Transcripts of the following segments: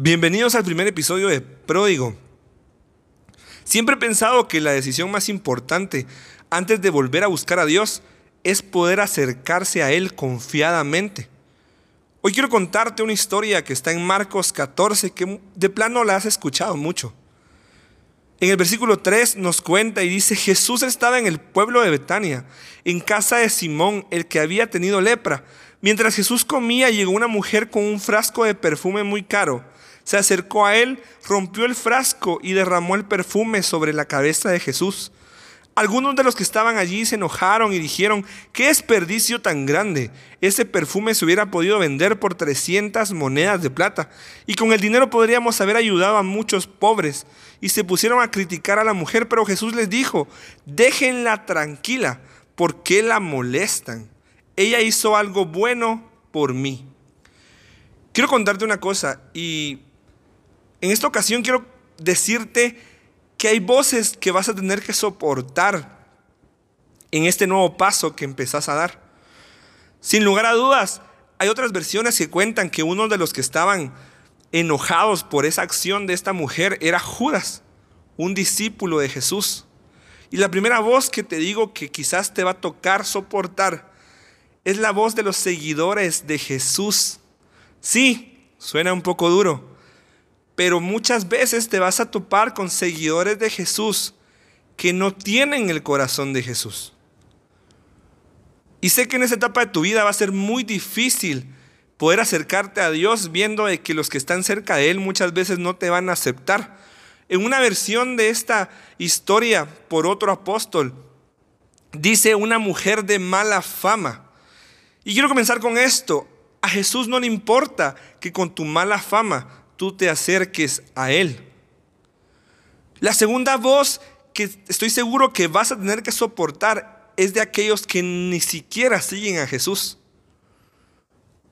Bienvenidos al primer episodio de Pródigo. Siempre he pensado que la decisión más importante antes de volver a buscar a Dios es poder acercarse a Él confiadamente. Hoy quiero contarte una historia que está en Marcos 14 que de plano la has escuchado mucho. En el versículo 3 nos cuenta y dice, Jesús estaba en el pueblo de Betania, en casa de Simón, el que había tenido lepra. Mientras Jesús comía, llegó una mujer con un frasco de perfume muy caro se acercó a él, rompió el frasco y derramó el perfume sobre la cabeza de Jesús. Algunos de los que estaban allí se enojaron y dijeron, qué desperdicio tan grande. Ese perfume se hubiera podido vender por 300 monedas de plata y con el dinero podríamos haber ayudado a muchos pobres. Y se pusieron a criticar a la mujer, pero Jesús les dijo, déjenla tranquila, ¿por qué la molestan? Ella hizo algo bueno por mí. Quiero contarte una cosa y en esta ocasión quiero decirte que hay voces que vas a tener que soportar en este nuevo paso que empezás a dar. Sin lugar a dudas, hay otras versiones que cuentan que uno de los que estaban enojados por esa acción de esta mujer era Judas, un discípulo de Jesús. Y la primera voz que te digo que quizás te va a tocar soportar es la voz de los seguidores de Jesús. Sí, suena un poco duro, pero muchas veces te vas a topar con seguidores de Jesús que no tienen el corazón de Jesús. Y sé que en esa etapa de tu vida va a ser muy difícil poder acercarte a Dios viendo de que los que están cerca de Él muchas veces no te van a aceptar. En una versión de esta historia por otro apóstol, dice una mujer de mala fama. Y quiero comenzar con esto. A Jesús no le importa que con tu mala fama tú te acerques a Él. La segunda voz que estoy seguro que vas a tener que soportar es de aquellos que ni siquiera siguen a Jesús.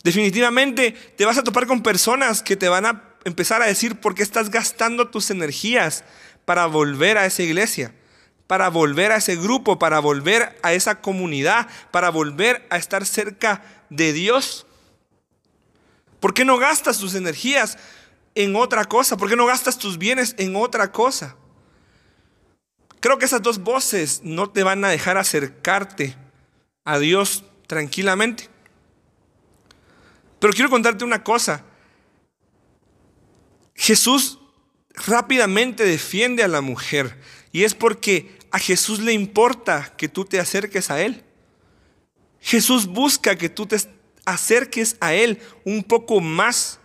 Definitivamente te vas a topar con personas que te van a empezar a decir por qué estás gastando tus energías para volver a esa iglesia, para volver a ese grupo, para volver a esa comunidad, para volver a estar cerca de Dios. ¿Por qué no gastas tus energías en otra cosa? ¿Por qué no gastas tus bienes en otra cosa? Creo que esas dos voces no te van a dejar acercarte a Dios tranquilamente. Pero quiero contarte una cosa. Jesús rápidamente defiende a la mujer y es porque a Jesús le importa que tú te acerques a Él. Jesús busca que tú te acerques a Él un poco más.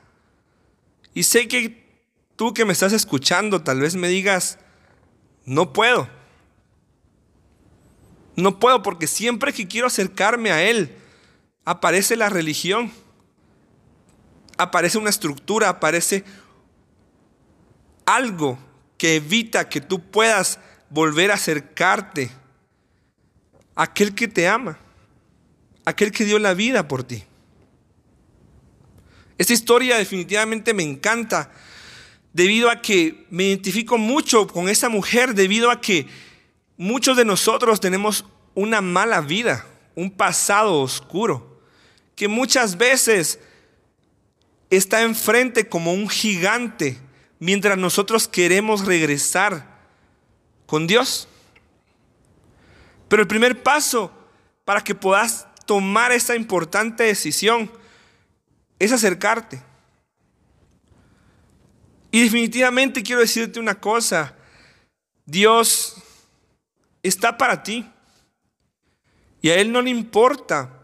Y sé que tú que me estás escuchando tal vez me digas, no puedo. No puedo porque siempre que quiero acercarme a Él, aparece la religión, aparece una estructura, aparece algo que evita que tú puedas volver a acercarte a aquel que te ama, aquel que dio la vida por ti. Esta historia definitivamente me encanta debido a que me identifico mucho con esa mujer, debido a que muchos de nosotros tenemos una mala vida, un pasado oscuro, que muchas veces está enfrente como un gigante mientras nosotros queremos regresar con Dios. Pero el primer paso para que puedas tomar esa importante decisión es acercarte. Y definitivamente quiero decirte una cosa, Dios está para ti. Y a Él no le importa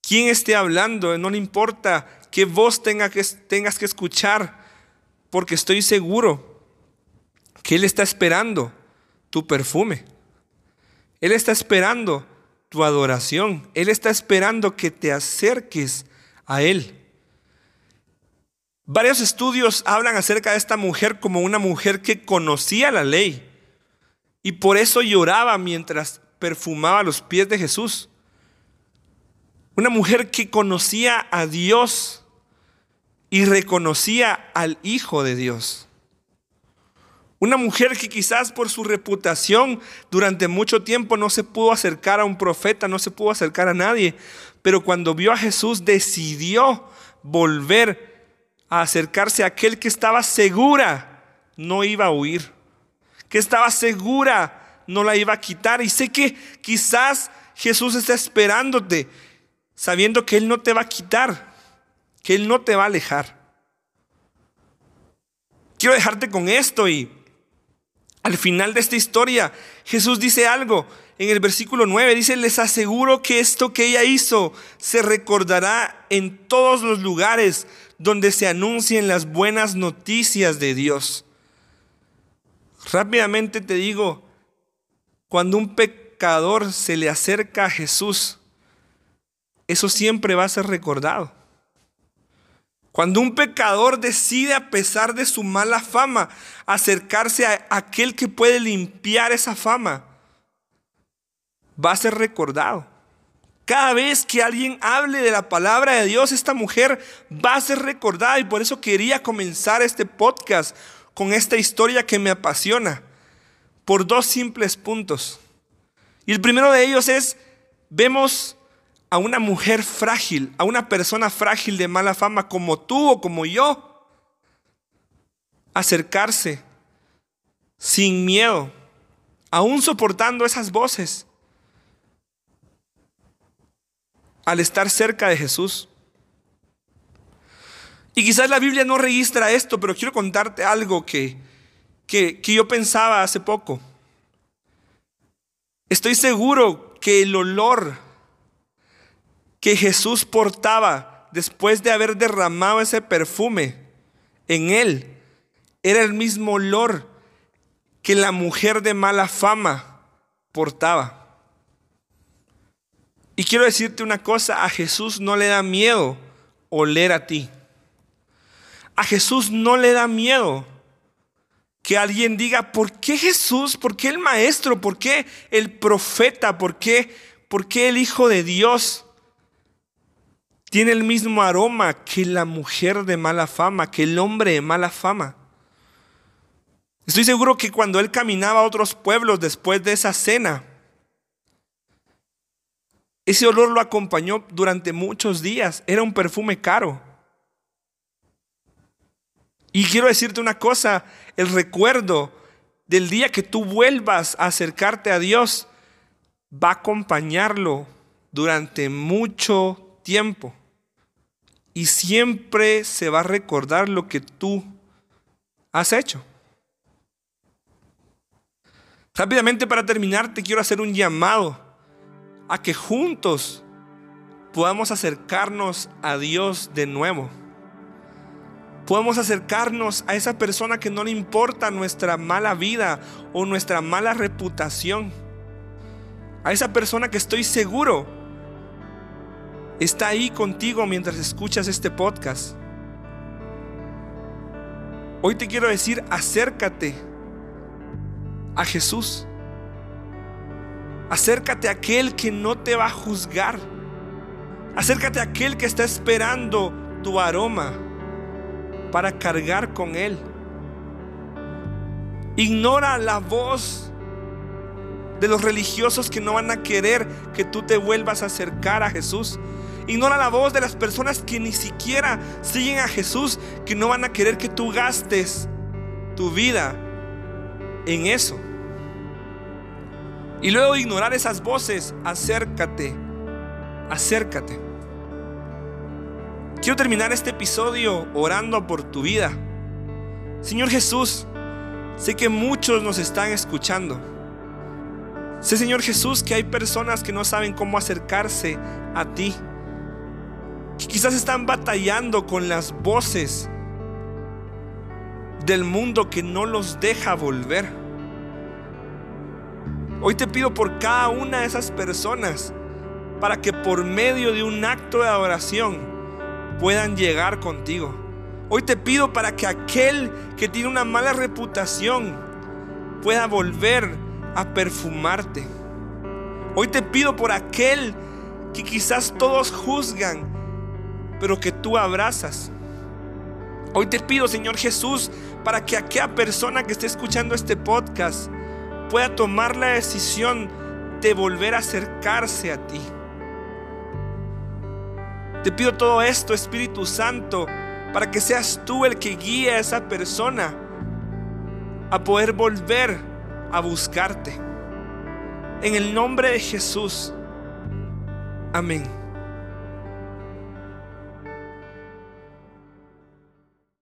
quién esté hablando, no le importa qué voz tenga que, tengas que escuchar, porque estoy seguro que Él está esperando tu perfume. Él está esperando tu adoración. Él está esperando que te acerques a Él. Varios estudios hablan acerca de esta mujer como una mujer que conocía la ley y por eso lloraba mientras perfumaba los pies de Jesús. Una mujer que conocía a Dios y reconocía al Hijo de Dios. Una mujer que quizás por su reputación durante mucho tiempo no se pudo acercar a un profeta, no se pudo acercar a nadie, pero cuando vio a Jesús decidió volver a acercarse a aquel que estaba segura no iba a huir, que estaba segura no la iba a quitar. Y sé que quizás Jesús está esperándote, sabiendo que Él no te va a quitar, que Él no te va a alejar. Quiero dejarte con esto y al final de esta historia Jesús dice algo. En el versículo 9 dice, les aseguro que esto que ella hizo se recordará en todos los lugares donde se anuncien las buenas noticias de Dios. Rápidamente te digo, cuando un pecador se le acerca a Jesús, eso siempre va a ser recordado. Cuando un pecador decide, a pesar de su mala fama, acercarse a aquel que puede limpiar esa fama, va a ser recordado. Cada vez que alguien hable de la palabra de Dios, esta mujer va a ser recordada y por eso quería comenzar este podcast con esta historia que me apasiona, por dos simples puntos. Y el primero de ellos es, vemos a una mujer frágil, a una persona frágil de mala fama como tú o como yo, acercarse sin miedo, aún soportando esas voces, al estar cerca de Jesús. Y quizás la Biblia no registra esto, pero quiero contarte algo que, que, que yo pensaba hace poco. Estoy seguro que el olor que Jesús portaba después de haber derramado ese perfume en él era el mismo olor que la mujer de mala fama portaba. Y quiero decirte una cosa, a Jesús no le da miedo oler a ti. A Jesús no le da miedo que alguien diga, ¿por qué Jesús? ¿Por qué el Maestro? ¿Por qué el profeta? ¿Por qué, por qué el Hijo de Dios? Tiene el mismo aroma que la mujer de mala fama, que el hombre de mala fama. Estoy seguro que cuando él caminaba a otros pueblos después de esa cena, ese olor lo acompañó durante muchos días. Era un perfume caro. Y quiero decirte una cosa, el recuerdo del día que tú vuelvas a acercarte a Dios va a acompañarlo durante mucho tiempo. Y siempre se va a recordar lo que tú has hecho. Rápidamente para terminar, te quiero hacer un llamado a que juntos podamos acercarnos a Dios de nuevo. Podemos acercarnos a esa persona que no le importa nuestra mala vida o nuestra mala reputación. A esa persona que estoy seguro está ahí contigo mientras escuchas este podcast. Hoy te quiero decir, acércate a Jesús. Acércate a aquel que no te va a juzgar. Acércate a aquel que está esperando tu aroma para cargar con él. Ignora la voz de los religiosos que no van a querer que tú te vuelvas a acercar a Jesús. Ignora la voz de las personas que ni siquiera siguen a Jesús, que no van a querer que tú gastes tu vida en eso. Y luego ignorar esas voces, acércate, acércate. Quiero terminar este episodio orando por tu vida. Señor Jesús, sé que muchos nos están escuchando. Sé, Señor Jesús, que hay personas que no saben cómo acercarse a ti. Que quizás están batallando con las voces del mundo que no los deja volver. Hoy te pido por cada una de esas personas para que por medio de un acto de adoración puedan llegar contigo. Hoy te pido para que aquel que tiene una mala reputación pueda volver a perfumarte. Hoy te pido por aquel que quizás todos juzgan, pero que tú abrazas. Hoy te pido, Señor Jesús, para que aquella persona que esté escuchando este podcast pueda tomar la decisión de volver a acercarse a ti. Te pido todo esto, Espíritu Santo, para que seas tú el que guíe a esa persona a poder volver a buscarte. En el nombre de Jesús. Amén.